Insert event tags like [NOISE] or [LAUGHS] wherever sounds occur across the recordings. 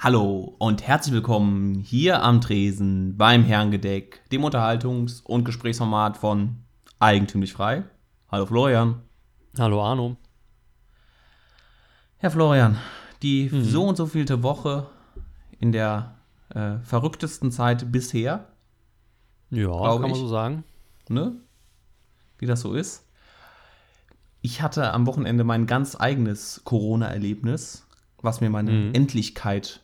Hallo und herzlich willkommen hier am Tresen beim Herrengedeck, dem Unterhaltungs- und Gesprächsformat von Eigentümlich Frei. Hallo Florian. Hallo Arno. Herr Florian, die mhm. so und so vielte Woche in der äh, verrücktesten Zeit bisher. Ja, kann man so sagen. Ne? Wie das so ist. Ich hatte am Wochenende mein ganz eigenes Corona-Erlebnis, was mir meine mhm. Endlichkeit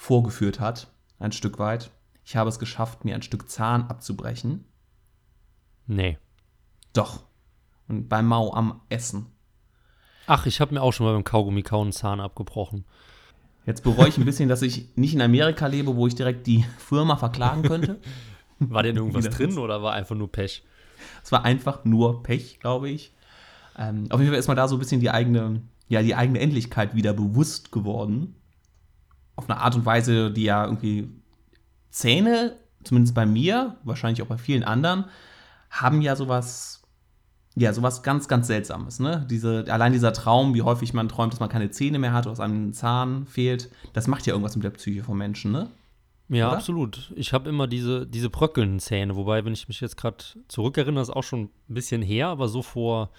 vorgeführt hat, ein Stück weit. Ich habe es geschafft, mir ein Stück Zahn abzubrechen. Nee. Doch. Und beim Mau am Essen. Ach, ich habe mir auch schon mal beim Kaugummi kauen einen Zahn abgebrochen. Jetzt bereue ich ein bisschen, dass ich nicht in Amerika lebe, wo ich direkt die Firma verklagen könnte. [LAUGHS] War denn irgendwas drin oder war einfach nur Pech? Es war einfach nur Pech, glaube ich. Ähm, auf jeden Fall ist mal da so ein bisschen die eigene, ja, die eigene Endlichkeit wieder bewusst geworden auf eine Art und Weise, die ja irgendwie Zähne, zumindest bei mir, wahrscheinlich auch bei vielen anderen, haben ja sowas, ja, sowas ganz, ganz Seltsames, ne? Diese, allein dieser Traum, wie häufig man träumt, dass man keine Zähne mehr hat, oder dass einem ein Zahn fehlt, das macht ja irgendwas mit der Psyche von Menschen, ne? Ja, Oder? absolut. Ich habe immer diese, diese bröckelnden Zähne, wobei, wenn ich mich jetzt gerade zurückerinnere, ist auch schon ein bisschen her, aber so vor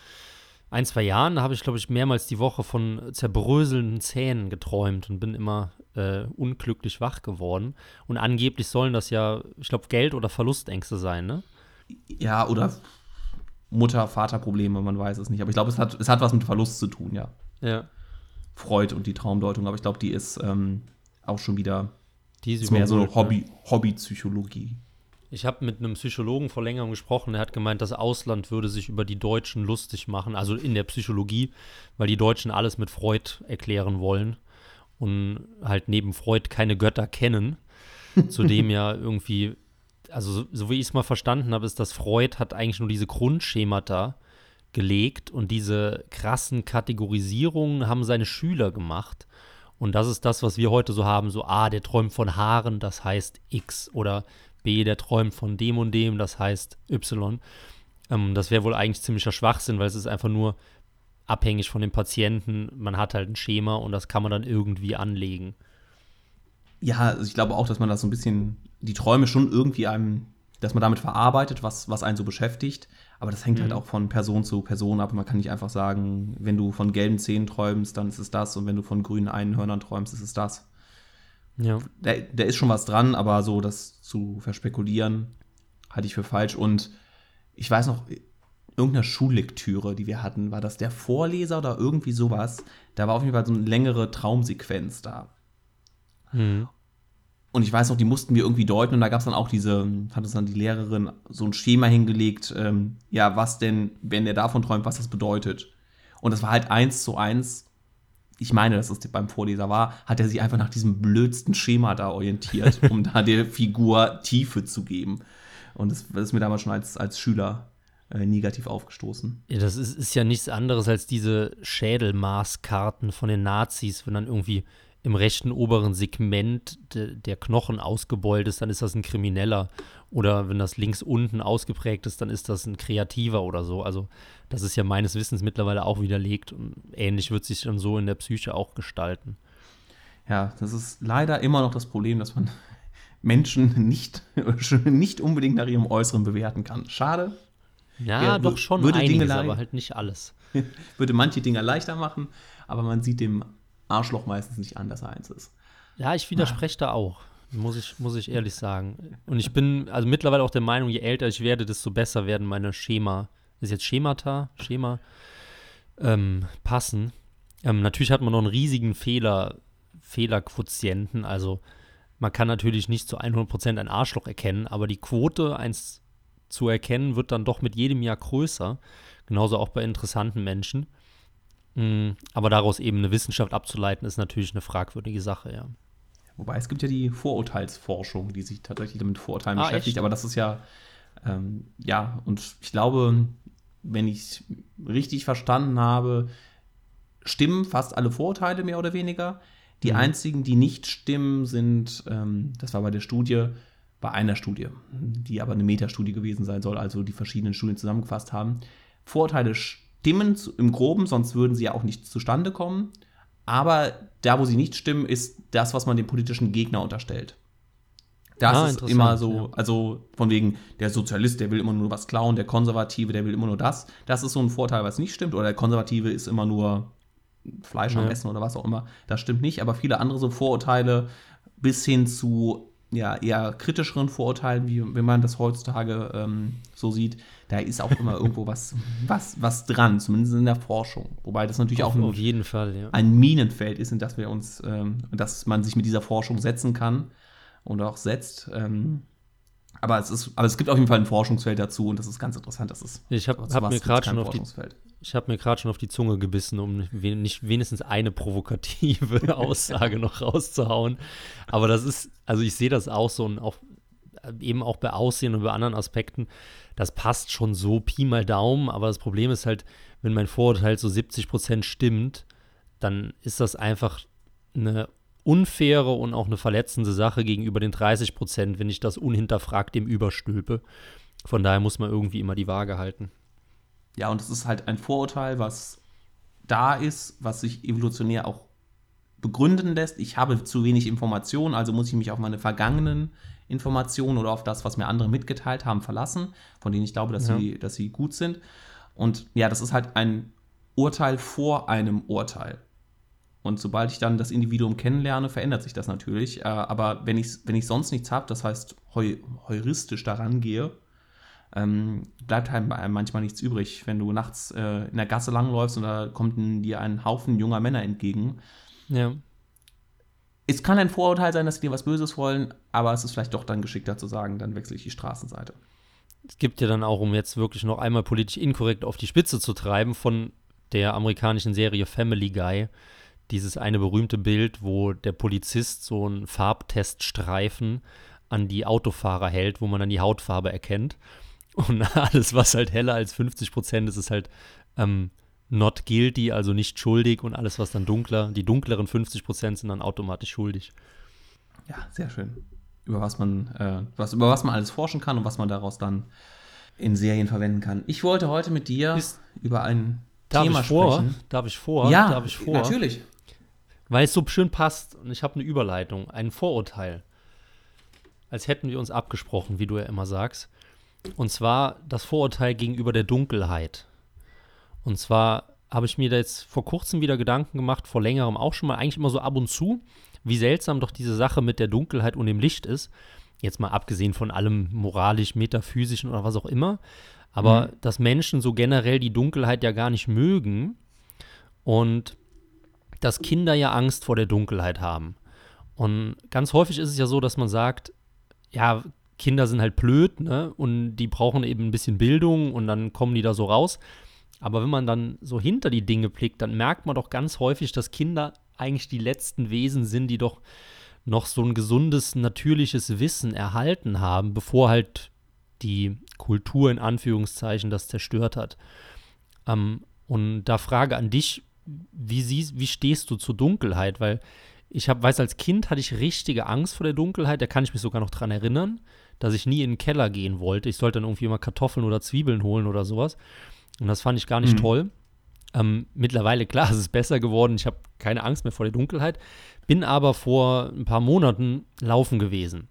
ein, zwei Jahren habe ich, glaube ich, mehrmals die Woche von zerbröselnden Zähnen geträumt und bin immer äh, unglücklich wach geworden. Und angeblich sollen das ja, ich glaube, Geld- oder Verlustängste sein, ne? Ja, oder Mutter-Vater-Probleme, man weiß es nicht. Aber ich glaube, es hat, es hat was mit Verlust zu tun, ja. Ja. Freud und die Traumdeutung, aber ich glaube, die ist ähm, auch schon wieder die ist, ist mehr so eine Hobby, ne? Hobbypsychologie. Ich habe mit einem Psychologen vor längerem gesprochen, der hat gemeint, das Ausland würde sich über die Deutschen lustig machen, also in der Psychologie, weil die Deutschen alles mit Freud erklären wollen und halt neben Freud keine Götter kennen. [LAUGHS] Zudem ja irgendwie, also so, so wie ich es mal verstanden habe, ist, dass Freud hat eigentlich nur diese Grundschemata gelegt und diese krassen Kategorisierungen haben seine Schüler gemacht. Und das ist das, was wir heute so haben, so A, der träumt von Haaren, das heißt X oder B, der träumt von dem und dem, das heißt Y. Ähm, das wäre wohl eigentlich ziemlicher Schwachsinn, weil es ist einfach nur abhängig von dem Patienten. Man hat halt ein Schema und das kann man dann irgendwie anlegen. Ja, also ich glaube auch, dass man das so ein bisschen, die Träume schon irgendwie einem, dass man damit verarbeitet, was, was einen so beschäftigt. Aber das hängt halt mhm. halt auch von Person zu Person ab. Man kann nicht einfach sagen, wenn du von gelben Zähnen träumst, dann ist es das. Und wenn du von grünen Einhörnern träumst, ist es das. Ja. Da, da ist schon was dran, aber so das zu verspekulieren, halte ich für falsch. Und ich weiß noch, irgendeiner Schullektüre, die wir hatten, war das der Vorleser oder irgendwie sowas. Da war auf jeden Fall so eine längere Traumsequenz da. Mhm. Und ich weiß noch, die mussten wir irgendwie deuten und da gab es dann auch diese, hat uns dann die Lehrerin so ein Schema hingelegt, ähm, ja, was denn, wenn er davon träumt, was das bedeutet. Und das war halt eins zu eins, ich meine, dass es beim Vorleser war, hat er sich einfach nach diesem blödsten Schema da orientiert, um da der Figur Tiefe zu geben. Und das, das ist mir damals schon als, als Schüler äh, negativ aufgestoßen. Ja, das ist, ist ja nichts anderes als diese Schädelmaßkarten von den Nazis, wenn dann irgendwie im rechten oberen Segment de, der Knochen ausgebeult ist, dann ist das ein Krimineller. Oder wenn das links unten ausgeprägt ist, dann ist das ein Kreativer oder so. Also das ist ja meines Wissens mittlerweile auch widerlegt und ähnlich wird sich dann so in der Psyche auch gestalten. Ja, das ist leider immer noch das Problem, dass man [LAUGHS] Menschen nicht, [LAUGHS] nicht unbedingt nach ihrem Äußeren bewerten kann. Schade, ja, ja doch schon würde einiges, Dinge aber halt nicht alles. [LAUGHS] würde manche Dinge leichter machen, aber man sieht dem Arschloch meistens nicht an, dass er eins ist. Ja, ich widerspreche da auch, muss ich, muss ich ehrlich sagen. Und ich bin also mittlerweile auch der Meinung, je älter ich werde, desto besser werden meine Schema, ist jetzt Schemata, Schema, ähm, passen. Ähm, natürlich hat man noch einen riesigen Fehler, Fehlerquotienten, also man kann natürlich nicht zu 100% ein Arschloch erkennen, aber die Quote, eins zu erkennen, wird dann doch mit jedem Jahr größer. Genauso auch bei interessanten Menschen. Mm, aber daraus eben eine Wissenschaft abzuleiten, ist natürlich eine fragwürdige Sache, ja. Wobei es gibt ja die Vorurteilsforschung, die sich tatsächlich mit Vorurteilen ah, beschäftigt, echt? aber das ist ja, ähm, ja, und ich glaube, wenn ich richtig verstanden habe, stimmen fast alle Vorurteile mehr oder weniger. Die mhm. einzigen, die nicht stimmen, sind, ähm, das war bei der Studie, bei einer Studie, die aber eine Metastudie gewesen sein soll, also die verschiedenen Studien zusammengefasst haben. Vorurteile stimmen im Groben, sonst würden sie ja auch nicht zustande kommen. Aber da, wo sie nicht stimmen, ist das, was man dem politischen Gegner unterstellt. Das Ah, ist immer so, ja. also von wegen, der Sozialist, der will immer nur was klauen, der Konservative, der will immer nur das. Das ist so ein Vorteil, was nicht stimmt. Oder der Konservative ist immer nur Fleisch am Ja. Essen oder was auch immer. Das stimmt nicht. Aber viele andere so Vorurteile bis hin zu ja, eher kritischeren Vorurteilen, wie wenn man das heutzutage ähm, so sieht, da ist auch immer irgendwo was, [LAUGHS] was, was dran, zumindest in der Forschung. Wobei das natürlich auch Auf, ein, auf jeden Fall, ja. ein Minenfeld ist, in das wir uns, ähm, dass man sich mit dieser Forschung setzen kann und auch setzt. Ähm, aber es ist, aber es gibt auf jeden Fall ein Forschungsfeld dazu und das ist ganz interessant. Das ist Ich habe hab mir gerade schon auf die Forschungsfeld. Ich habe mir gerade schon auf die Zunge gebissen, um nicht wenigstens eine provokative [LAUGHS] Aussage noch rauszuhauen. Aber das ist, also ich sehe das auch so und auch eben auch bei Aussehen und bei anderen Aspekten, das passt schon so Pi mal Daumen, aber das Problem ist halt, wenn mein Vorurteil so 70 Prozent stimmt, dann ist das einfach eine unfaire und auch eine verletzende Sache gegenüber den 30 Prozent, wenn ich das unhinterfragt dem überstülpe. Von daher muss man irgendwie immer die Waage halten. Ja, und es ist halt ein Vorurteil, was da ist, was sich evolutionär auch begründen lässt. Ich habe zu wenig Informationen, also muss ich mich auf meine vergangenen Informationen oder auf das, was mir andere mitgeteilt haben, verlassen, von denen ich glaube, dass, Ja. sie, dass sie gut sind. Und ja, das ist halt ein Urteil vor einem Urteil. Und sobald ich dann das Individuum kennenlerne, verändert sich das natürlich. Äh, aber wenn ich, wenn ich sonst nichts habe, das heißt heu, heuristisch daran gehe, ähm, bleibt halt einem manchmal nichts übrig. Wenn du nachts äh, in der Gasse langläufst und da kommt dir ein Haufen junger Männer entgegen. Ja. Es kann ein Vorurteil sein, dass sie dir was Böses wollen, aber es ist vielleicht doch dann geschickter zu sagen, dann wechsle ich die Straßenseite. Es gibt ja dann auch, um jetzt wirklich noch einmal politisch inkorrekt auf die Spitze zu treiben, von der amerikanischen Serie Family Guy, dieses eine berühmte Bild, wo der Polizist so einen Farbteststreifen an die Autofahrer hält, wo man dann die Hautfarbe erkennt. Und [LAUGHS] alles, was halt heller als 50 Prozent ist, ist halt ähm, not guilty, also nicht schuldig. Und alles, was dann dunkler, die dunkleren 50 Prozent sind dann automatisch schuldig. Ja, sehr schön. Über was man, äh, was, über was man alles forschen kann und was man daraus dann in Serien verwenden kann. Ich wollte heute mit dir Ist- über ein Thema vor? sprechen. Darf ich vor? ja, Darf ich vor? natürlich. Weil es so schön passt und ich habe eine Überleitung, ein Vorurteil. Als hätten wir uns abgesprochen, wie du ja immer sagst. Und zwar das Vorurteil gegenüber der Dunkelheit. Und zwar habe ich mir da jetzt vor kurzem wieder Gedanken gemacht, vor längerem auch schon mal, eigentlich immer so ab und zu, wie seltsam doch diese Sache mit der Dunkelheit und dem Licht ist. Jetzt mal abgesehen von allem moralisch, metaphysischen oder was auch immer. Aber dass Menschen so generell die Dunkelheit ja gar nicht mögen und dass Kinder ja Angst vor der Dunkelheit haben. Und ganz häufig ist es ja so, dass man sagt, ja, Kinder sind halt blöd, ne? Und die brauchen eben ein bisschen Bildung und dann kommen die da so raus. Aber wenn man dann so hinter die Dinge blickt, dann merkt man doch ganz häufig, dass Kinder eigentlich die letzten Wesen sind, die doch noch so ein gesundes, natürliches Wissen erhalten haben, bevor halt die Kultur in Anführungszeichen das zerstört hat. Ähm, und da Frage an dich, wie, siehst, wie stehst du zur Dunkelheit? Weil ich hab, weiß, als Kind hatte ich richtige Angst vor der Dunkelheit. Da kann ich mich sogar noch dran erinnern, dass ich nie in den Keller gehen wollte. Ich sollte dann irgendwie immer Kartoffeln oder Zwiebeln holen oder sowas. Und das fand ich gar nicht Mhm. toll. Ähm, mittlerweile, klar, [LAUGHS] es ist besser geworden. Ich habe keine Angst mehr vor der Dunkelheit. Bin aber vor ein paar Monaten laufen gewesen.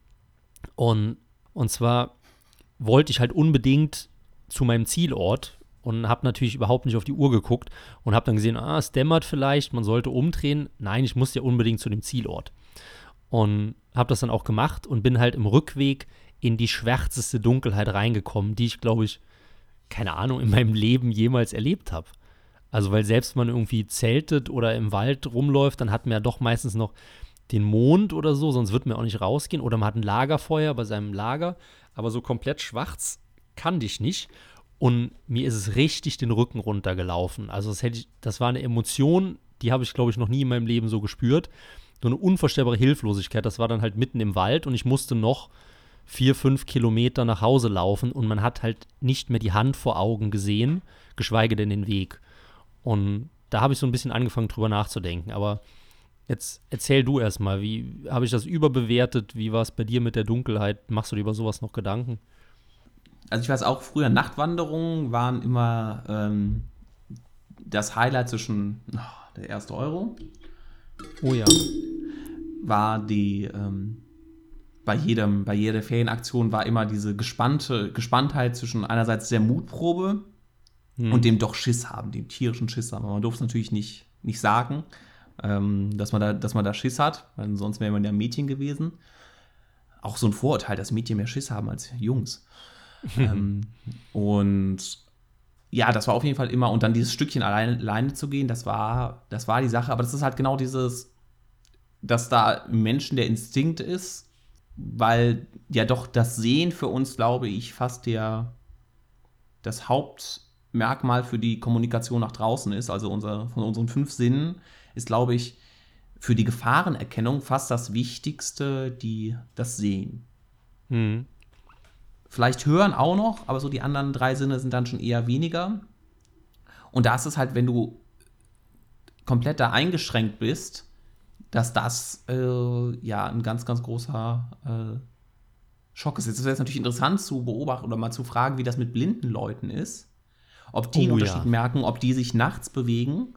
Und, und zwar wollte ich halt unbedingt zu meinem Zielort und habe natürlich überhaupt nicht auf die Uhr geguckt und habe dann gesehen, ah, es dämmert vielleicht, man sollte umdrehen. Nein, ich muss ja unbedingt zu dem Zielort. Und habe das dann auch gemacht und bin halt im Rückweg in die schwärzeste Dunkelheit reingekommen, die ich, glaube ich, keine Ahnung, in meinem Leben jemals erlebt habe. Also, weil selbst wenn man irgendwie zeltet oder im Wald rumläuft, dann hat man ja doch meistens noch den Mond oder so, sonst wird man auch nicht rausgehen. Oder man hat ein Lagerfeuer bei seinem Lager, aber so komplett schwarz kann dich nicht. Und mir ist es richtig den Rücken runtergelaufen. Also, das, hätte ich, das war eine Emotion, die habe ich, glaube ich, noch nie in meinem Leben so gespürt. So eine unvorstellbare Hilflosigkeit. Das war dann halt mitten im Wald und ich musste noch vier, fünf Kilometer nach Hause laufen und man hat halt nicht mehr die Hand vor Augen gesehen, geschweige denn den Weg. Und da habe ich so ein bisschen angefangen drüber nachzudenken. Aber jetzt erzähl du erstmal, wie habe ich das überbewertet? Wie war es bei dir mit der Dunkelheit? Machst du dir über sowas noch Gedanken? Also ich weiß auch, früher Nachtwanderungen waren immer ähm, das Highlight zwischen oh, der erste Euro Oh ja. war die, ähm, bei jedem, bei jeder Ferienaktion war immer diese gespannte Gespanntheit zwischen einerseits der Mutprobe Hm. und dem doch Schiss haben, dem tierischen Schiss haben. Aber man durfte es natürlich nicht, nicht sagen, ähm, dass, man da, dass man da Schiss hat, weil sonst wäre man ja ein Mädchen gewesen. Auch so ein Vorurteil, dass Mädchen mehr Schiss haben als Jungs. [LAUGHS] ähm, und ja, das war auf jeden Fall immer, und dann dieses Stückchen alleine, alleine zu gehen, das war, das war die Sache, aber das ist halt genau dieses, dass da Menschen der Instinkt ist, weil ja doch das Sehen für uns, glaube ich, fast der, das Hauptmerkmal für die Kommunikation nach draußen ist, also unser, von unseren fünf Sinnen, ist, glaube ich, für die Gefahrenerkennung fast das Wichtigste, die, das Sehen. Hm. Vielleicht hören auch noch, aber so die anderen drei Sinne sind dann schon eher weniger. Und da ist es halt, wenn du komplett da eingeschränkt bist, dass das äh, ja ein ganz, ganz großer äh, Schock ist. Jetzt ist es natürlich interessant zu beobachten oder mal zu fragen, wie das mit blinden Leuten ist. Ob die einen Oh, Unterschied ja. merken, ob die sich nachts bewegen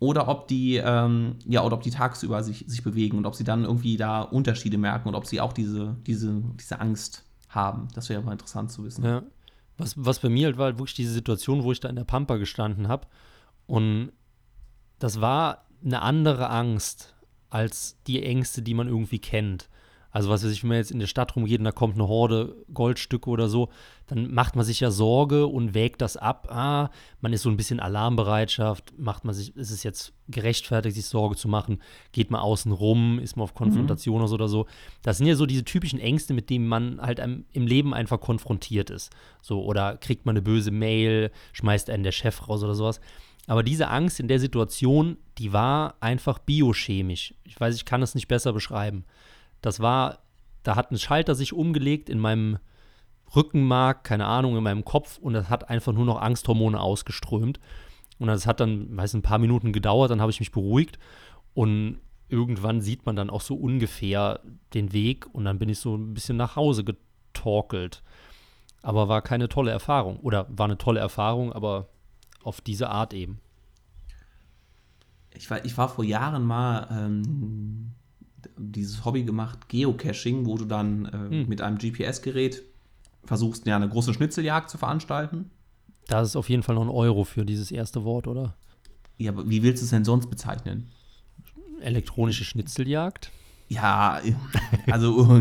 oder ob die, ähm, ja, oder ob die tagsüber sich, sich bewegen und ob sie dann irgendwie da Unterschiede merken und ob sie auch diese, diese, diese Angst haben. Das wäre mal interessant zu wissen. Ja. Was, was bei mir halt war, halt wirklich diese Situation, wo ich da in der Pampa gestanden habe. Und das war eine andere Angst als die Ängste, die man irgendwie kennt. Also was weiß ich, wenn man jetzt in der Stadt rumgeht und da kommt eine Horde Goldstücke oder so, dann macht man sich ja Sorge und wägt das ab. Ah, man ist so ein bisschen Alarmbereitschaft, macht man sich, ist es jetzt gerechtfertigt, sich Sorge zu machen, geht man außen rum, ist man auf Konfrontation oder so. Das sind ja so diese typischen Ängste, mit denen man halt im Leben einfach konfrontiert ist. So, oder kriegt man eine böse Mail, schmeißt einen der Chef raus oder sowas. Aber diese Angst in der Situation, die war einfach biochemisch. Ich weiß, ich kann es nicht besser beschreiben. Das war, da hat ein Schalter sich umgelegt in meinem Rückenmark, keine Ahnung, in meinem Kopf und das hat einfach nur noch Angsthormone ausgeströmt. Und das hat dann, weiß ein paar Minuten gedauert, dann habe ich mich beruhigt und irgendwann sieht man dann auch so ungefähr den Weg und dann bin ich so ein bisschen nach Hause getorkelt. Aber war keine tolle Erfahrung. Oder war eine tolle Erfahrung, aber auf diese Art eben. Ich war, ich war vor Jahren mal ähm, dieses Hobby gemacht, Geocaching, wo du dann äh, mit einem GPS-Gerät versuchst, ja, eine große Schnitzeljagd zu veranstalten. Da ist auf jeden Fall noch ein Euro für dieses erste Wort, oder? Ja, aber wie willst du es denn sonst bezeichnen? Elektronische Schnitzeljagd. Ja, [LAUGHS] also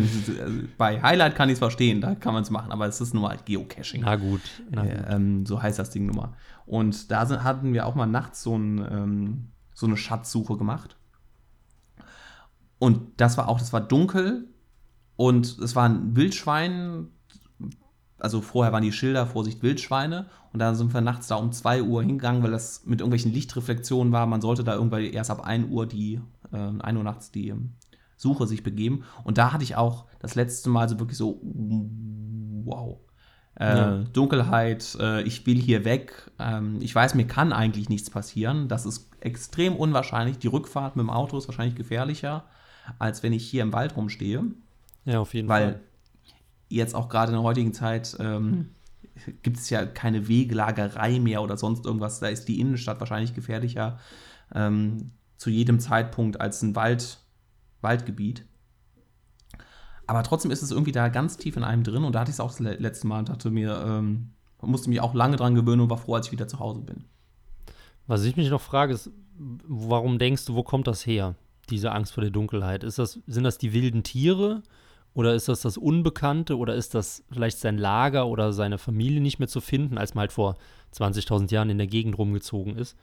bei Highlight kann ich es verstehen, da kann man es machen, aber es ist nur halt Geocaching. Na gut. Na gut. Äh, ähm, so heißt das Ding nun mal. Und da sind, hatten wir auch mal nachts so, ein, ähm, so eine Schatzsuche gemacht. Und das war auch, das war dunkel und es war ein Wildschwein. Also vorher waren die Schilder, Vorsicht, Wildschweine. Und dann sind wir nachts da um 2 Uhr hingegangen, weil das mit irgendwelchen Lichtreflexionen war. Man sollte da irgendwann erst ab 1 Uhr die, äh, 1 Uhr nachts die ähm, Suche sich begeben. Und da hatte ich auch das letzte Mal so wirklich so, wow. Äh, Ja. Dunkelheit, äh, ich will hier weg. Ähm, ich weiß, mir kann eigentlich nichts passieren. Das ist extrem unwahrscheinlich. Die Rückfahrt mit dem Auto ist wahrscheinlich gefährlicher, als wenn ich hier im Wald rumstehe. Ja, auf jeden Weil Fall. jetzt auch gerade in der heutigen Zeit ähm, gibt es ja keine Wegelagerei mehr oder sonst irgendwas. Da ist die Innenstadt wahrscheinlich gefährlicher ähm, zu jedem Zeitpunkt als ein Wald, Waldgebiet. Aber trotzdem ist es irgendwie da ganz tief in einem drin und da hatte ich es auch das le- letzte Mal und dachte mir, ähm, musste mich auch lange dran gewöhnen und war froh, als ich wieder zu Hause bin. Was ich mich noch frage, ist, warum denkst du, wo kommt das her? Diese Angst vor der Dunkelheit. Ist das, sind das die wilden Tiere? Oder ist das das Unbekannte? Oder ist das vielleicht sein Lager oder seine Familie nicht mehr zu finden, als man halt vor 20.000 Jahren in der Gegend rumgezogen ist?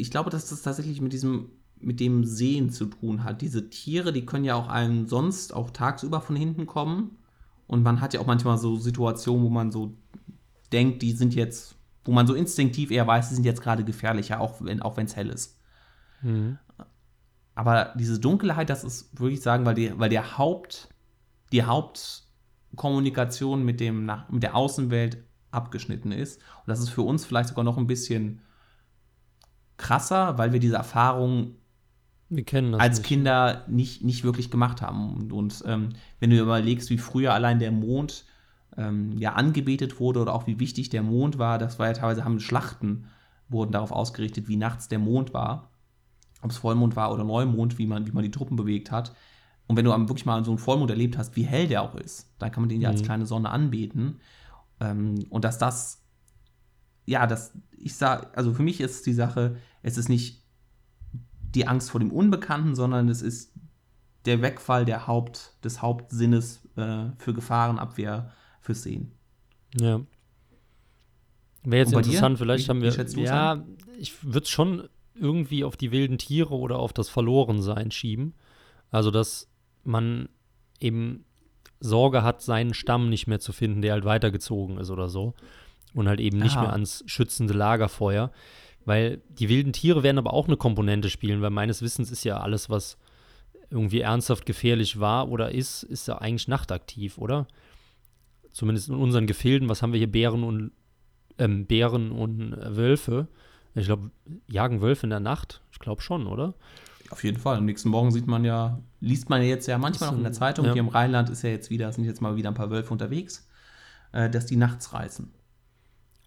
ich glaube, dass das tatsächlich mit diesem, mit dem Sehen zu tun hat. Diese Tiere, die können ja auch einem sonst auch tagsüber von hinten kommen. Und man hat ja auch manchmal so Situationen, wo man so denkt, die sind jetzt, wo man so instinktiv eher weiß, die sind jetzt gerade gefährlicher, auch wenn auch es hell ist. Aber diese Dunkelheit, das ist, würde ich sagen, weil, die, weil der Haupt, die Hauptkommunikation mit, dem, mit der Außenwelt abgeschnitten ist. Und das ist für uns vielleicht sogar noch ein bisschen krasser, weil wir diese Erfahrung als nicht. Kinder nicht, nicht wirklich gemacht haben. Und, und ähm, wenn du überlegst, wie früher allein der Mond ähm, ja angebetet wurde oder auch wie wichtig der Mond war, das war ja teilweise haben Schlachten wurden darauf ausgerichtet, wie nachts der Mond war. Ob es Vollmond war oder Neumond, wie man, wie man die Truppen bewegt hat. Und wenn du wirklich mal so einen Vollmond erlebt hast, wie hell der auch ist, dann kann man den ja als Mhm. kleine Sonne anbeten. Ähm, und dass das, ja, das, ich sag, also für mich ist die Sache, es ist nicht die Angst vor dem Unbekannten, sondern es ist der Wegfall der Haupt, des Hauptsinnes äh, für Gefahrenabwehr fürs Sehen. Ja. Wäre jetzt bei dir? interessant, vielleicht Wie- haben wir. ja, ich würde es schon irgendwie auf die wilden Tiere oder auf das Verlorensein schieben. Also, dass man eben Sorge hat, seinen Stamm nicht mehr zu finden, der halt weitergezogen ist oder so. Und halt eben nicht Aha. mehr ans schützende Lagerfeuer. Weil die wilden Tiere werden aber auch eine Komponente spielen, weil meines Wissens ist ja alles, was irgendwie ernsthaft gefährlich war oder ist, ist ja eigentlich nachtaktiv, oder? Zumindest in unseren Gefilden, was haben wir hier? Bären und ähm, Bären und äh, Wölfe. Ich glaube, jagen Wölfe in der Nacht? Ich glaube schon, oder? Auf jeden Fall. Am nächsten Morgen sieht man ja, liest man ja jetzt ja manchmal noch in der Zeitung, Ja. hier im Rheinland ist ja jetzt wieder, sind jetzt mal wieder ein paar Wölfe unterwegs, äh, dass die nachts reißen.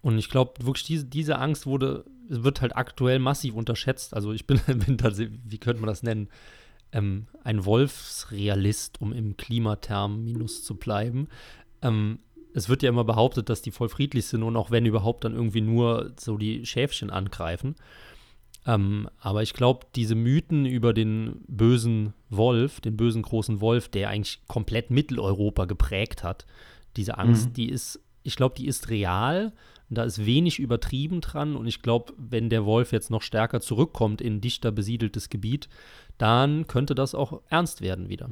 Und ich glaube wirklich, diese, diese Angst wurde, wird halt aktuell massiv unterschätzt. Also ich bin, [LAUGHS] bin tatsächlich, wie könnte man das nennen, ähm, ein Wolfsrealist, um im Klimaterminus zu bleiben. Ähm, es wird ja immer behauptet, dass die voll friedlich sind und auch wenn überhaupt dann irgendwie nur so die Schäfchen angreifen. Ähm, aber ich glaube, diese Mythen über den bösen Wolf, den bösen großen Wolf, der eigentlich komplett Mitteleuropa geprägt hat, diese Angst, Mhm. die ist, ich glaube, die ist real. Und da ist wenig übertrieben dran. Und ich glaube, wenn der Wolf jetzt noch stärker zurückkommt in dichter besiedeltes Gebiet, dann könnte das auch ernst werden wieder.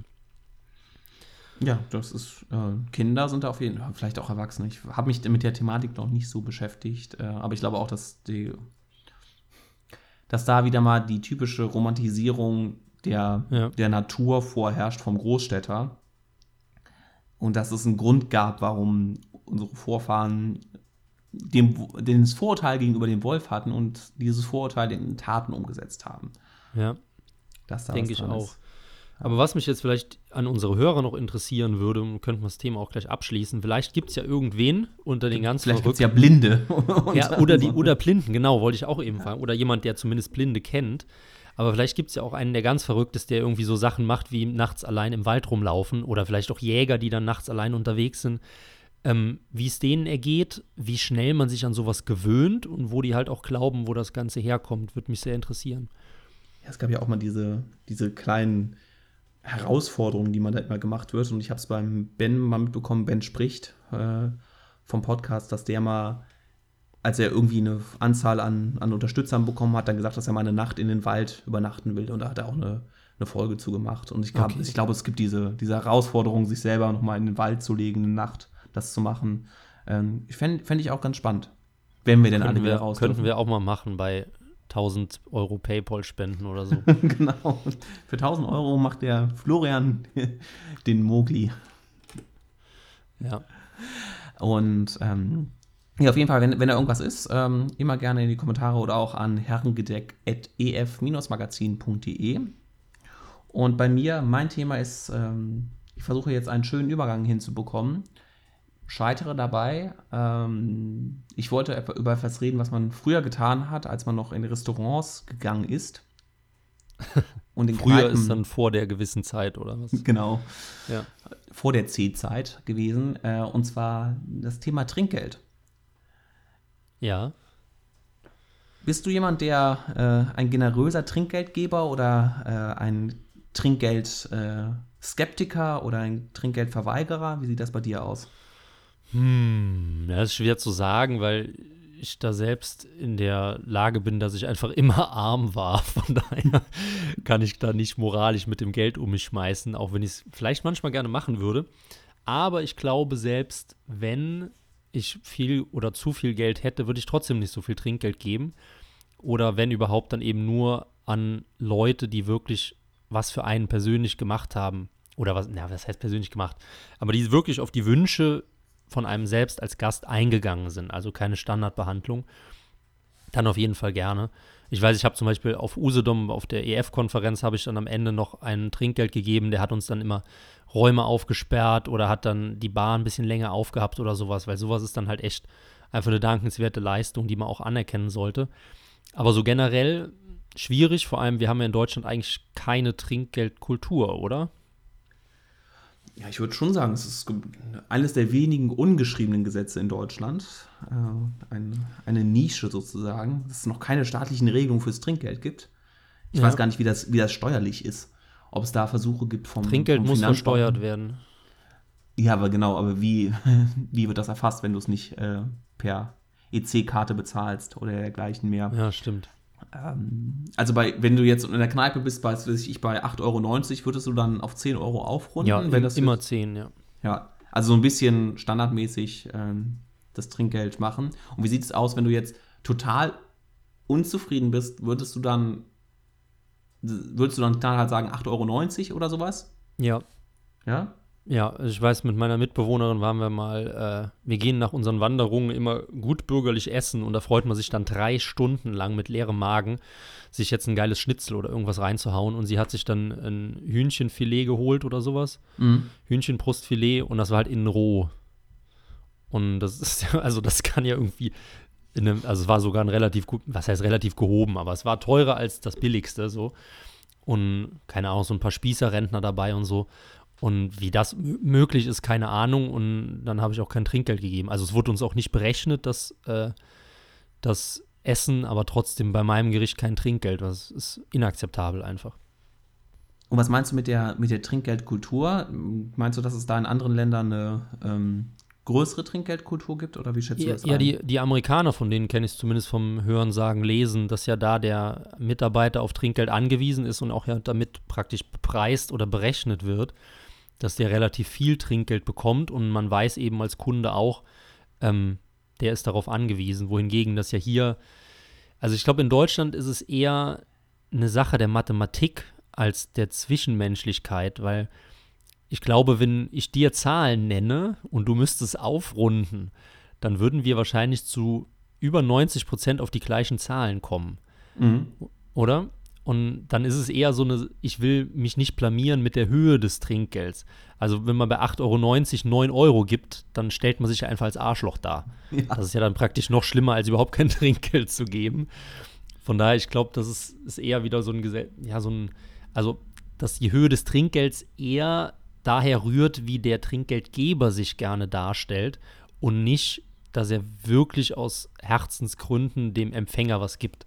Ja, das ist, äh, Kinder sind da auf jeden Fall, vielleicht auch Erwachsene. Ich habe mich mit der Thematik noch nicht so beschäftigt, äh, aber ich glaube auch, dass die, dass da wieder mal die typische Romantisierung der, Ja. der Natur vorherrscht vom Großstädter. Und dass es einen Grund gab, warum unsere Vorfahren dem, den das Vorurteil gegenüber dem Wolf hatten und dieses Vorurteil in Taten umgesetzt haben. Ja, denke ich auch. ist. Aber was mich jetzt vielleicht an unsere Hörer noch interessieren würde, und könnten wir das Thema auch gleich abschließen, vielleicht gibt es ja irgendwen unter den ganz Vielleicht gibt es ja Blinde. [LAUGHS] Ja, oder die oder Blinden, genau, wollte ich auch eben fragen. Oder jemand, der zumindest Blinde kennt. Aber vielleicht gibt es ja auch einen, der ganz verrückt ist, der irgendwie so Sachen macht, wie nachts allein im Wald rumlaufen. Oder vielleicht auch Jäger, die dann nachts allein unterwegs sind. Ähm, wie es denen ergeht, wie schnell man sich an sowas gewöhnt und wo die halt auch glauben, wo das Ganze herkommt, würde mich sehr interessieren. Ja, es gab ja auch mal diese, diese kleinen Herausforderungen, die man da immer gemacht wird. Und ich habe es beim Ben mal mitbekommen, Ben spricht äh, vom Podcast, dass der mal, als er irgendwie eine Anzahl an, an Unterstützern bekommen hat, dann gesagt, dass er mal eine Nacht in den Wald übernachten will. Und da hat er auch eine, eine Folge zu gemacht. Und ich, glaub, Okay. ich glaube, es gibt diese, diese Herausforderung, sich selber nochmal in den Wald zu legen, eine Nacht das zu machen. Ähm, Fände fänd ich auch ganz spannend. Wenn wir denn alle wieder raus könnten wir auch mal machen bei 1000 Euro Paypal-Spenden oder so. [LAUGHS] genau. Für 1000 Euro macht der Florian [LAUGHS] den Mogli. ja. Und ähm, ja, auf jeden Fall, wenn, wenn da irgendwas ist, ähm, immer gerne in die Kommentare oder auch an herrengedeck.ef-magazin.de. Und bei mir, mein Thema ist, ähm, ich versuche jetzt einen schönen Übergang hinzubekommen. Scheitere dabei. Ähm, ich wollte etwa über etwas reden, was man früher getan hat, als man noch in Restaurants gegangen ist. [LAUGHS] Und in Früher Kneipen- ist dann vor der gewissen Zeit oder was? Genau. Ja. vor der C-Zeit gewesen, äh, und zwar das Thema Trinkgeld. Ja. Bist du jemand, der äh, ein generöser Trinkgeldgeber oder äh, ein Trinkgeld-Skeptiker oder ein Trinkgeldverweigerer? Wie sieht das bei dir aus? Hm, ja, das ist schwer zu sagen, weil ich da selbst in der Lage bin, dass ich einfach immer [LAUGHS] arm war. Von daher kann ich da nicht moralisch mit dem Geld um mich schmeißen, auch wenn ich es vielleicht manchmal gerne machen würde. Aber ich glaube, selbst wenn ich viel oder zu viel Geld hätte, würde ich trotzdem nicht so viel Trinkgeld geben. Oder wenn überhaupt, dann eben nur an Leute, die wirklich was für einen persönlich gemacht haben. Oder was, na, was heißt persönlich gemacht? Aber die wirklich auf die Wünsche von einem selbst als Gast eingegangen sind. Also keine Standardbehandlung. Dann auf jeden Fall gerne. Ich weiß, ich habe zum Beispiel auf Usedom, auf der EF-Konferenz, habe ich dann am Ende noch ein Trinkgeld gegeben. Der hat uns dann immer Räume aufgesperrt oder hat dann die Bar ein bisschen länger aufgehabt oder sowas, weil sowas ist dann halt echt einfach eine dankenswerte Leistung, die man auch anerkennen sollte. Aber so generell schwierig. Vor allem, wir haben ja in Deutschland eigentlich keine Trinkgeldkultur, oder? Ja, ich würde schon sagen, es ist eines der wenigen ungeschriebenen Gesetze in Deutschland. Äh, ein, eine Nische sozusagen, dass es noch keine staatlichen Regelungen fürs Trinkgeld gibt. Ich ja. weiß gar nicht, wie das, wie das steuerlich ist. Ob es da Versuche gibt vom Trinkgeld vom muss versteuert werden. Ja, aber genau, aber wie, [LAUGHS] wie wird das erfasst, wenn du es nicht äh, per EC-Karte bezahlst oder dergleichen mehr? Ja, stimmt. Ähm, also bei, wenn du jetzt in der Kneipe bist, weiß ich, bei 8,90 Euro, würdest du dann auf 10 Euro aufrunden? Ja, wenn das immer jetzt, 10, ja. Ja, also so ein bisschen standardmäßig ähm, das Trinkgeld machen. Und wie sieht es aus, wenn du jetzt total unzufrieden bist, würdest du dann würdest du dann halt sagen 8,90 Euro oder sowas? Ja. Ja? Ja, ich weiß, mit meiner Mitbewohnerin waren wir mal, äh, wir gehen nach unseren Wanderungen immer gut bürgerlich essen und da freut man sich dann drei Stunden lang mit leerem Magen, sich jetzt ein geiles Schnitzel oder irgendwas reinzuhauen und sie hat sich dann ein Hühnchenfilet geholt oder sowas. Mhm. Hühnchenbrustfilet und das war halt innen roh. Und das ist ja, also das kann ja irgendwie, einem, also es war sogar ein relativ gut, was heißt relativ gehoben, aber es war teurer als das billigste so. Und keine Ahnung, so ein paar Spießerrentner dabei und so. Und wie das möglich ist, keine Ahnung. Und dann habe ich auch kein Trinkgeld gegeben. Also es wurde uns auch nicht berechnet, dass äh, das Essen, aber trotzdem bei meinem Gericht kein Trinkgeld. Das ist inakzeptabel einfach. Und was meinst du mit der, mit der Trinkgeldkultur? Meinst du, dass es da in anderen Ländern eine ähm, größere Trinkgeldkultur gibt? Oder wie schätzt ja, du das Ja, die, die Amerikaner, von denen kenne ich es zumindest vom Hören, Sagen, Lesen, dass ja da der Mitarbeiter auf Trinkgeld angewiesen ist und auch ja damit praktisch bepreist oder berechnet wird dass der relativ viel Trinkgeld bekommt und man weiß eben als Kunde auch, ähm, der ist darauf angewiesen. Wohingegen das ja hier, also ich glaube, in Deutschland ist es eher eine Sache der Mathematik als der Zwischenmenschlichkeit, weil ich glaube, wenn ich dir Zahlen nenne und du müsstest aufrunden, dann würden wir wahrscheinlich zu über 90 Prozent auf die gleichen Zahlen kommen. Mhm. Oder? Und dann ist es eher so eine, ich will mich nicht blamieren mit der Höhe des Trinkgelds. Also wenn man bei 8,90 Euro 9 Euro gibt, dann stellt man sich einfach als Arschloch dar. Ja. Das ist ja dann praktisch noch schlimmer, als überhaupt kein [LAUGHS] Trinkgeld zu geben. Von daher, ich glaube, das ist, ist eher wieder so ein, ja, so ein, also, dass die Höhe des Trinkgelds eher daher rührt, wie der Trinkgeldgeber sich gerne darstellt und nicht, dass er wirklich aus Herzensgründen dem Empfänger was gibt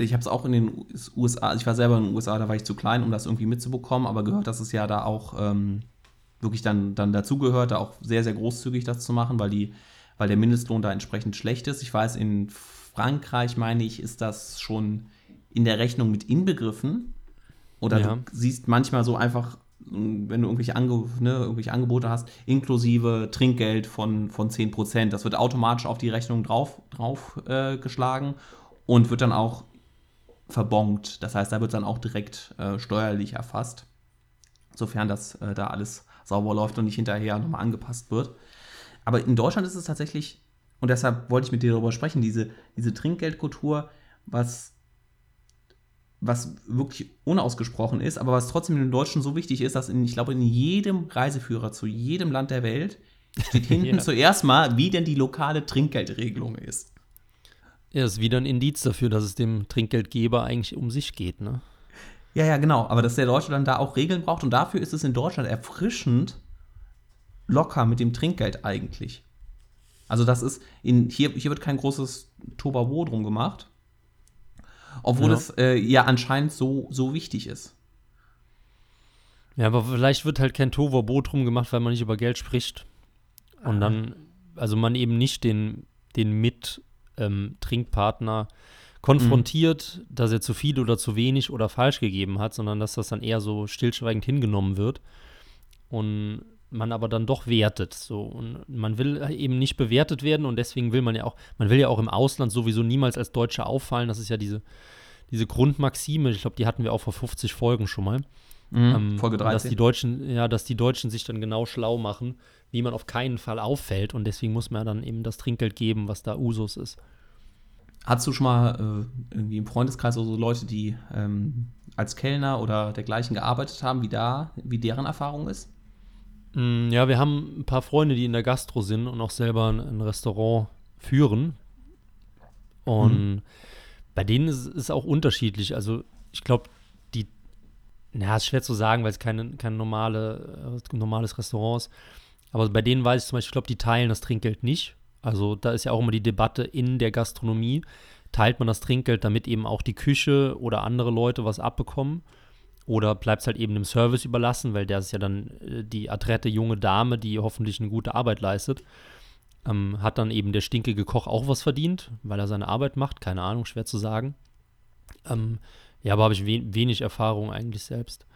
ich habe es auch in den USA, also ich war selber in den USA, da war ich zu klein, um das irgendwie mitzubekommen, aber gehört, dass es ja da auch ähm, wirklich dann, dann dazugehört, da auch sehr, sehr großzügig das zu machen, weil, die, weil der Mindestlohn da entsprechend schlecht ist. Ich weiß, in Frankreich, meine ich, ist das schon in der Rechnung mit inbegriffen. Oder ja. du siehst manchmal so einfach, wenn du irgendwelche, Ange ne, irgendwelche Angebote hast, inklusive Trinkgeld von, von 10%. Das wird automatisch auf die Rechnung drauf, drauf äh, geschlagen und wird dann auch verbongt. Das heißt, da wird dann auch direkt äh, steuerlich erfasst, sofern das äh, da alles sauber läuft und nicht hinterher nochmal angepasst wird. Aber in Deutschland ist es tatsächlich, und deshalb wollte ich mit dir darüber sprechen, diese, diese Trinkgeldkultur, was, was wirklich unausgesprochen ist, aber was trotzdem in den Deutschen so wichtig ist, dass in, ich glaube, in jedem Reiseführer zu jedem Land der Welt steht [LAUGHS] hinten ja. zuerst mal, wie denn die lokale Trinkgeldregelung ist. Ja, ist wieder ein Indiz dafür, dass es dem Trinkgeldgeber eigentlich um sich geht, ne? Ja, ja, genau. Aber dass der Deutsche dann da auch Regeln braucht und dafür ist es in Deutschland erfrischend locker mit dem Trinkgeld eigentlich. Also das ist, in, hier, hier wird kein großes Tobabo drum gemacht, obwohl ja. es äh, ja anscheinend so, so wichtig ist. Ja, aber vielleicht wird halt kein Tovabo drum gemacht, weil man nicht über Geld spricht. Und ah. dann, also man eben nicht den, den mit ähm, Trinkpartner konfrontiert, mhm. dass er zu viel oder zu wenig oder falsch gegeben hat, sondern dass das dann eher so stillschweigend hingenommen wird und man aber dann doch wertet. So. Und man will eben nicht bewertet werden und deswegen will man ja auch, man will ja auch im Ausland sowieso niemals als Deutscher auffallen. Das ist ja diese, diese Grundmaxime, ich glaube, die hatten wir auch vor 50 Folgen schon mal. Mhm, ähm, Folge 13. Dass die Deutschen, ja, dass die Deutschen sich dann genau schlau machen, wie man auf keinen Fall auffällt und deswegen muss man dann eben das Trinkgeld geben, was da Usus ist. Hast du schon mal äh, irgendwie im Freundeskreis oder so Leute, die ähm, als Kellner oder dergleichen gearbeitet haben, wie da, wie deren Erfahrung ist? Mm, ja, wir haben ein paar Freunde, die in der Gastro sind und auch selber ein, ein Restaurant führen. Und mhm. Bei denen ist es auch unterschiedlich. Also ich glaube, na, ist schwer zu sagen, weil es keine, kein normale, äh, normales Restaurant ist. Aber bei denen weiß ich zum Beispiel, ich glaube, die teilen das Trinkgeld nicht. Also da ist ja auch immer die Debatte in der Gastronomie. Teilt man das Trinkgeld, damit eben auch die Küche oder andere Leute was abbekommen? Oder bleibt es halt eben dem Service überlassen, weil der ist ja dann äh, die adrette junge Dame, die hoffentlich eine gute Arbeit leistet. Ähm, hat dann eben der stinkige Koch auch was verdient, weil er seine Arbeit macht? Keine Ahnung, schwer zu sagen. Ähm, ja, aber habe ich we wenig Erfahrung eigentlich selbst.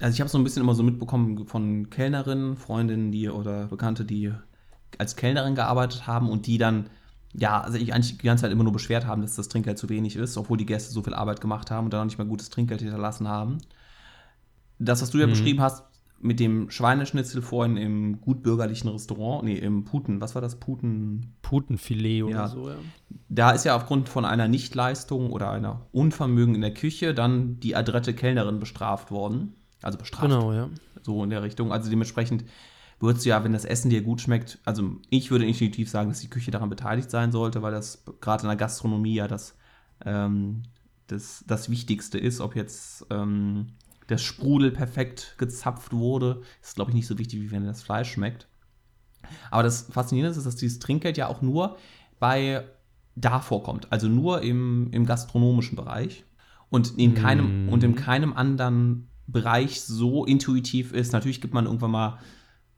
Also ich habe so ein bisschen immer so mitbekommen von Kellnerinnen, Freundinnen, die oder Bekannte, die als Kellnerin gearbeitet haben und die dann, ja, also ich eigentlich die ganze Zeit immer nur beschwert haben, dass das Trinkgeld zu wenig ist, obwohl die Gäste so viel Arbeit gemacht haben und dann auch nicht mehr gutes Trinkgeld hinterlassen haben. Das, was du ja mhm. beschrieben hast, mit dem Schweineschnitzel vorhin im gutbürgerlichen Restaurant, nee, im Puten, was war das? Puten? Putenfilet oder ja. so, ja. Da ist ja aufgrund von einer Nichtleistung oder einer Unvermögen in der Küche dann die adrette Kellnerin bestraft worden. Also bestraft. Genau, ja. So in der Richtung. Also dementsprechend würdest du ja, wenn das Essen dir gut schmeckt, also ich würde intuitiv sagen, dass die Küche daran beteiligt sein sollte, weil das gerade in der Gastronomie ja das, ähm, das, das Wichtigste ist, ob jetzt ähm, der Sprudel perfekt gezapft wurde, ist, glaube ich, nicht so wichtig, wie wenn das Fleisch schmeckt. Aber das Faszinierende ist, dass dieses Trinkgeld ja auch nur bei da vorkommt, also nur im, im gastronomischen Bereich und in keinem mm. und in keinem anderen Bereich so intuitiv ist. Natürlich gibt man irgendwann mal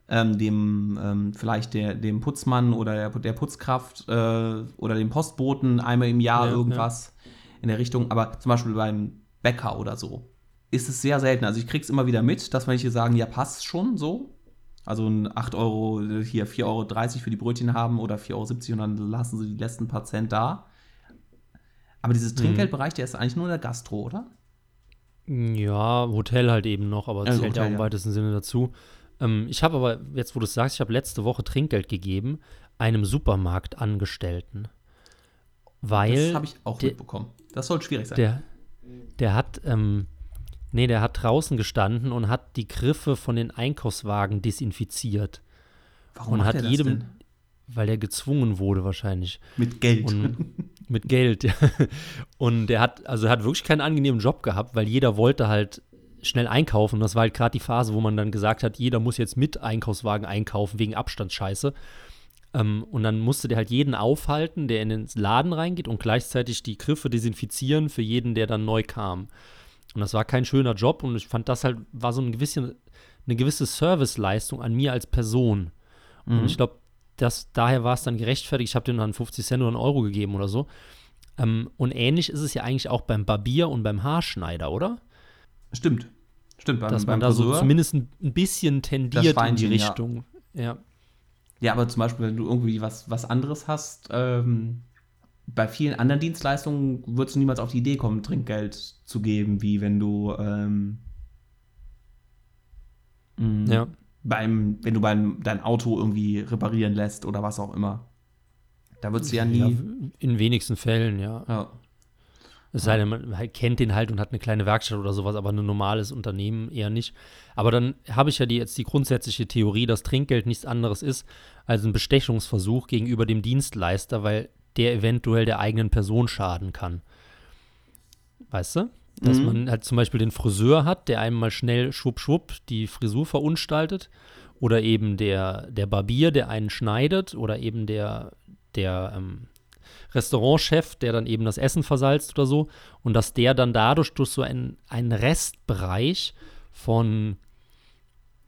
ähm, dem ähm, vielleicht der, dem Putzmann oder der, der Putzkraft äh, oder dem Postboten einmal im Jahr ja, irgendwas ja. in der Richtung, aber zum Beispiel beim Bäcker oder so ist es sehr selten. Also ich krieg's immer wieder mit, dass manche sagen, ja, passt schon so. Also ein 8 Euro, hier 4,30 Euro für die Brötchen haben oder 4,70 Euro und dann lassen sie die letzten paar Cent da. Aber dieses mhm. Trinkgeldbereich, der ist eigentlich nur der Gastro, oder? Ja, Hotel halt eben noch, aber also zählt Hotel, ja im weitesten Sinne dazu. Ähm, ich habe aber, jetzt wo du es sagst, ich habe letzte Woche Trinkgeld gegeben, einem Supermarktangestellten. Weil. Das habe ich auch mitbekommen. Das soll schwierig sein. Der, der hat, ähm, Nee, der hat draußen gestanden und hat die Griffe von den Einkaufswagen desinfiziert. Warum und hat jedem, denn? weil er gezwungen wurde wahrscheinlich. Mit Geld. Und, [LAUGHS] mit Geld, ja. [LAUGHS] Und der hat, also er hat wirklich keinen angenehmen Job gehabt, weil jeder wollte halt schnell einkaufen. Das war halt gerade die Phase, wo man dann gesagt hat, jeder muss jetzt mit Einkaufswagen einkaufen wegen Abstandsscheiße. Ähm, und dann musste der halt jeden aufhalten, der in den Laden reingeht und gleichzeitig die Griffe desinfizieren für jeden, der dann neu kam. Und das war kein schöner Job und ich fand das halt, war so eine gewisse, eine gewisse Serviceleistung an mir als Person. Mhm. Und ich glaube, daher war es dann gerechtfertigt. Ich habe dem dann 50 Cent oder einen Euro gegeben oder so. Ähm, und ähnlich ist es ja eigentlich auch beim Barbier und beim Haarschneider, oder? Stimmt. Stimmt, beim, Dass man beim da Friseur, so zumindest ein, bisschen tendiert in die Richtung. Ja. ja. ja. aber zum Beispiel, wenn du irgendwie was, was anderes hast, ähm, bei vielen anderen Dienstleistungen würdest du niemals auf die Idee kommen, Trinkgeld zu geben, wie wenn du ähm, ja. beim, wenn du beim, dein Auto irgendwie reparieren lässt oder was auch immer. Da würdest du ja nie. Ja, in wenigsten Fällen, ja. ja. Es sei denn, man halt kennt den halt und hat eine kleine Werkstatt oder sowas, aber ein normales Unternehmen eher nicht. Aber dann habe ich ja die, jetzt die grundsätzliche Theorie, dass Trinkgeld nichts anderes ist als ein Bestechungsversuch gegenüber dem Dienstleister, weil der eventuell der eigenen Person schaden kann. Weißt du? Dass mhm. man halt zum Beispiel den Friseur hat, der einem mal schnell schwupp schwupp die Frisur verunstaltet. Oder eben der, der Barbier, der einen schneidet. Oder eben der, der ähm, Restaurantchef, der dann eben das Essen versalzt oder so. Und dass der dann dadurch durch so einen, einen Restbereich von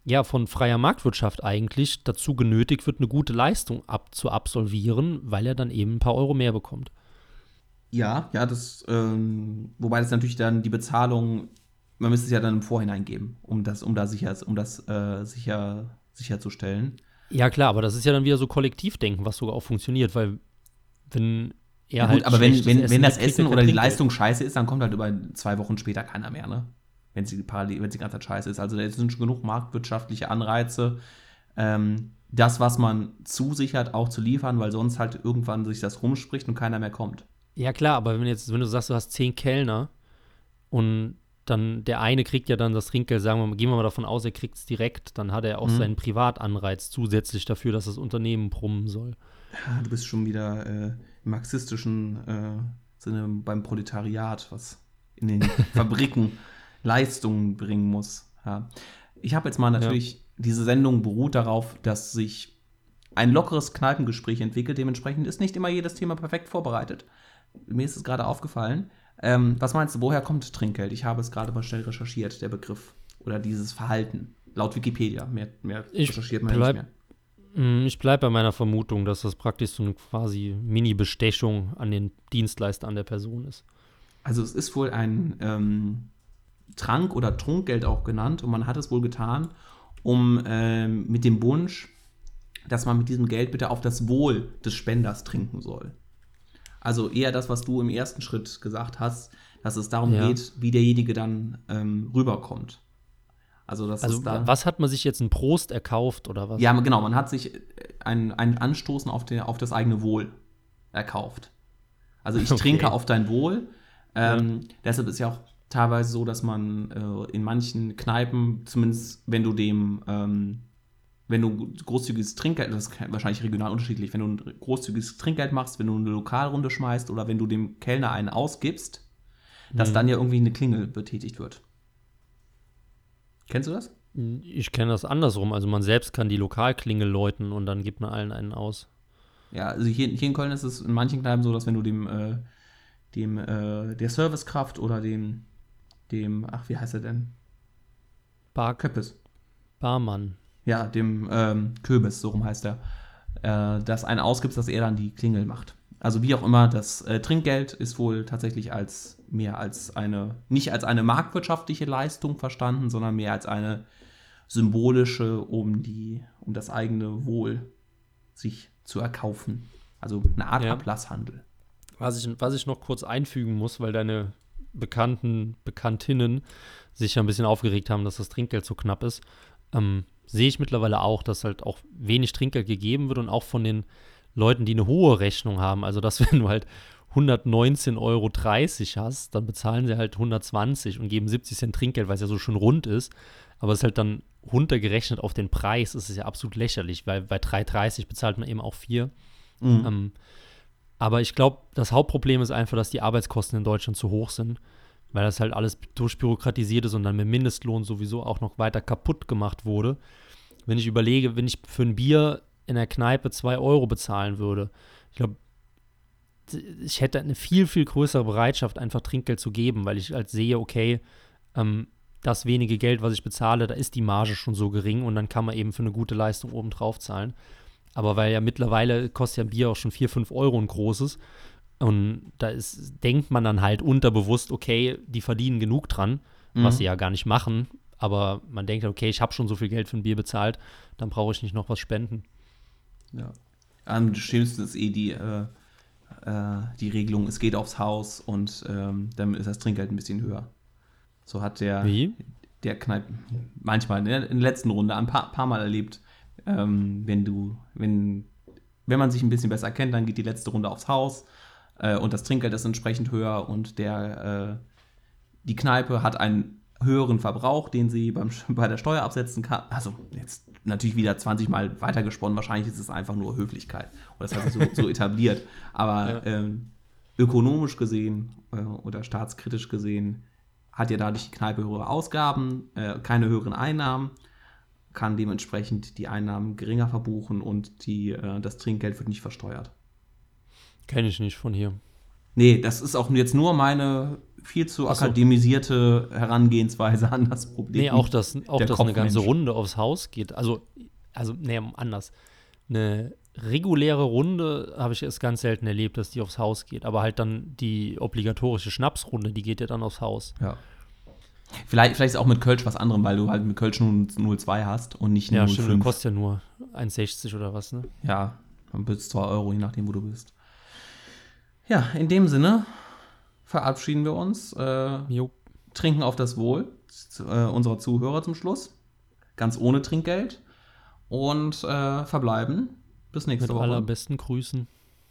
ja, von freier Marktwirtschaft eigentlich dazu genötigt wird, eine gute Leistung ab zu absolvieren, weil er dann eben ein paar Euro mehr bekommt. Ja, ja, das, ähm, wobei das natürlich dann die Bezahlung, man müsste es ja dann im Vorhinein geben, um das, um da sicher, um das äh, sicher, sicherzustellen. Ja, klar, aber das ist ja dann wieder so Kollektivdenken, was sogar auch funktioniert, weil wenn er ja, gut, halt aber wenn, wenn, wenn das Essen oder die Leistung scheiße ist, dann kommt halt über zwei Wochen später keiner mehr, ne? Wenn sie wenn sie die ganze Zeit scheiße ist. Also da sind schon genug marktwirtschaftliche Anreize, ähm, das, was man zusichert, auch zu liefern, weil sonst halt irgendwann sich das rumspricht und keiner mehr kommt. Ja, klar, aber wenn jetzt, wenn du sagst, du hast zehn Kellner und dann der eine kriegt ja dann das Trinkgeld, sagen wir mal, gehen wir mal davon aus, er kriegt es direkt, dann hat er auch mhm. seinen Privatanreiz zusätzlich dafür, dass das Unternehmen brummen soll. Ja, du bist schon wieder äh, im marxistischen äh, Sinne beim Proletariat, was in den [LAUGHS] Fabriken Leistungen bringen muss. Ja. Ich habe jetzt mal natürlich, ja. diese Sendung beruht darauf, dass sich ein lockeres Kneipengespräch entwickelt. Dementsprechend ist nicht immer jedes Thema perfekt vorbereitet. Mir ist es gerade aufgefallen. Ähm, was meinst du, woher kommt Trinkgeld? Ich habe es gerade mal schnell recherchiert, der Begriff oder dieses Verhalten. Laut Wikipedia. Mehr, mehr ich recherchiert man bleib, nicht mehr. Mm, ich bleibe bei meiner Vermutung, dass das praktisch so eine quasi Mini-Bestechung an den Dienstleister an der Person ist. Also es ist wohl ein ähm, Trank- oder Trunkgeld auch genannt und man hat es wohl getan, um ähm, mit dem Wunsch, dass man mit diesem Geld bitte auf das Wohl des Spenders trinken soll. Also eher das, was du im ersten Schritt gesagt hast, dass es darum ja. geht, wie derjenige dann ähm, rüberkommt. Also, das also da, was hat man sich jetzt ein Prost erkauft oder was? Ja, genau, man hat sich ein, ein Anstoßen auf, den, auf das eigene Wohl erkauft. Also ich [LAUGHS] okay. trinke auf dein Wohl. Ähm, ja. Deshalb ist ja auch teilweise so, dass man äh, in manchen Kneipen, zumindest wenn du dem, ähm, wenn du großzügiges Trinkgeld, das ist wahrscheinlich regional unterschiedlich, wenn du ein großzügiges Trinkgeld machst, wenn du eine Lokalrunde schmeißt oder wenn du dem Kellner einen ausgibst, dass mhm. dann ja irgendwie eine Klingel betätigt wird. Kennst du das? Ich kenne das andersrum. Also man selbst kann die Lokalklingel läuten und dann gibt man allen einen aus. Ja, also hier, hier in Köln ist es in manchen Kneipen so, dass wenn du dem, äh, dem äh, der Servicekraft oder dem, dem, ach, wie heißt er denn? Bar Köppes. Barmann. Ja, dem ähm, Köbis, so rum heißt er. Äh, dass einen ausgibt, dass er dann die Klingel macht. Also wie auch immer, das äh, Trinkgeld ist wohl tatsächlich als mehr als eine, nicht als eine marktwirtschaftliche Leistung verstanden, sondern mehr als eine symbolische, um die, um das eigene Wohl sich zu erkaufen. Also eine Art ja. Ablasshandel. Was ich, was ich noch kurz einfügen muss, weil deine Bekannten, Bekanntinnen sich ja ein bisschen aufgeregt haben, dass das Trinkgeld so knapp ist, ähm, sehe ich mittlerweile auch, dass halt auch wenig Trinkgeld gegeben wird und auch von den Leuten, die eine hohe Rechnung haben. Also, dass [LAUGHS] wenn du halt 119,30 Euro hast, dann bezahlen sie halt 120 und geben 70 Cent Trinkgeld, weil es ja so schon rund ist. Aber es ist halt dann runtergerechnet auf den Preis, ist es ja absolut lächerlich, weil bei 3,30 bezahlt man eben auch 4. Mhm. Ähm, aber ich glaube, das Hauptproblem ist einfach, dass die Arbeitskosten in Deutschland zu hoch sind, weil das halt alles durchbürokratisiert ist und dann mit Mindestlohn sowieso auch noch weiter kaputt gemacht wurde. Wenn ich überlege, wenn ich für ein Bier in der Kneipe 2 Euro bezahlen würde, ich glaube, ich hätte eine viel, viel größere Bereitschaft, einfach Trinkgeld zu geben, weil ich halt sehe, okay, ähm, das wenige Geld, was ich bezahle, da ist die Marge schon so gering und dann kann man eben für eine gute Leistung oben drauf zahlen. Aber weil ja mittlerweile kostet ja ein Bier auch schon 4, 5 Euro ein großes. Und da ist, denkt man dann halt unterbewusst, okay, die verdienen genug dran, mhm. was sie ja gar nicht machen. Aber man denkt, okay, ich habe schon so viel Geld für ein Bier bezahlt, dann brauche ich nicht noch was spenden. Ja. Am schlimmsten ist eh die, äh, äh, die Regelung, es geht aufs Haus und ähm, dann ist das Trinkgeld ein bisschen höher. So hat der, Wie? der Kneipp manchmal in der, in der letzten Runde ein paar, paar Mal erlebt, ähm, wenn du, wenn, wenn man sich ein bisschen besser kennt, dann geht die letzte Runde aufs Haus äh, und das Trinkgeld ist entsprechend höher und der, äh, die Kneipe hat einen höheren Verbrauch, den sie beim, [LAUGHS] bei der Steuer absetzen kann. Also jetzt natürlich wieder 20 Mal weitergesponnen. Wahrscheinlich ist es einfach nur Höflichkeit. Und das hat sich so, so etabliert. Aber ja. ähm, ökonomisch gesehen äh, oder staatskritisch gesehen hat ja dadurch die Kneipe höhere Ausgaben, äh, keine höheren Einnahmen, kann dementsprechend die Einnahmen geringer verbuchen und die, äh, das Trinkgeld wird nicht versteuert. Kenne ich nicht von hier. Nee, das ist auch jetzt nur meine viel zu so. akademisierte Herangehensweise an das Problem. Nee, auch dass, auch, dass eine ganze Runde aufs Haus geht. Also, also nee, anders. Eine reguläre Runde habe ich es ganz selten erlebt, dass die aufs Haus geht. Aber halt dann die obligatorische Schnapsrunde, die geht ja dann aufs Haus. Ja. Vielleicht, vielleicht ist auch mit Kölsch was anderem, weil du halt mit Kölsch nur 02 hast und nicht nur Ja, stimmt, kostet ja nur 1,60 oder was, ne? Ja, dann bist 2 Euro, je nachdem, wo du bist. Ja, in dem Sinne verabschieden wir uns. Äh, trinken auf das Wohl äh, unserer Zuhörer zum Schluss. Ganz ohne Trinkgeld. Und äh, verbleiben. Bis nächste Mit Woche. Mit allerbesten Grüßen.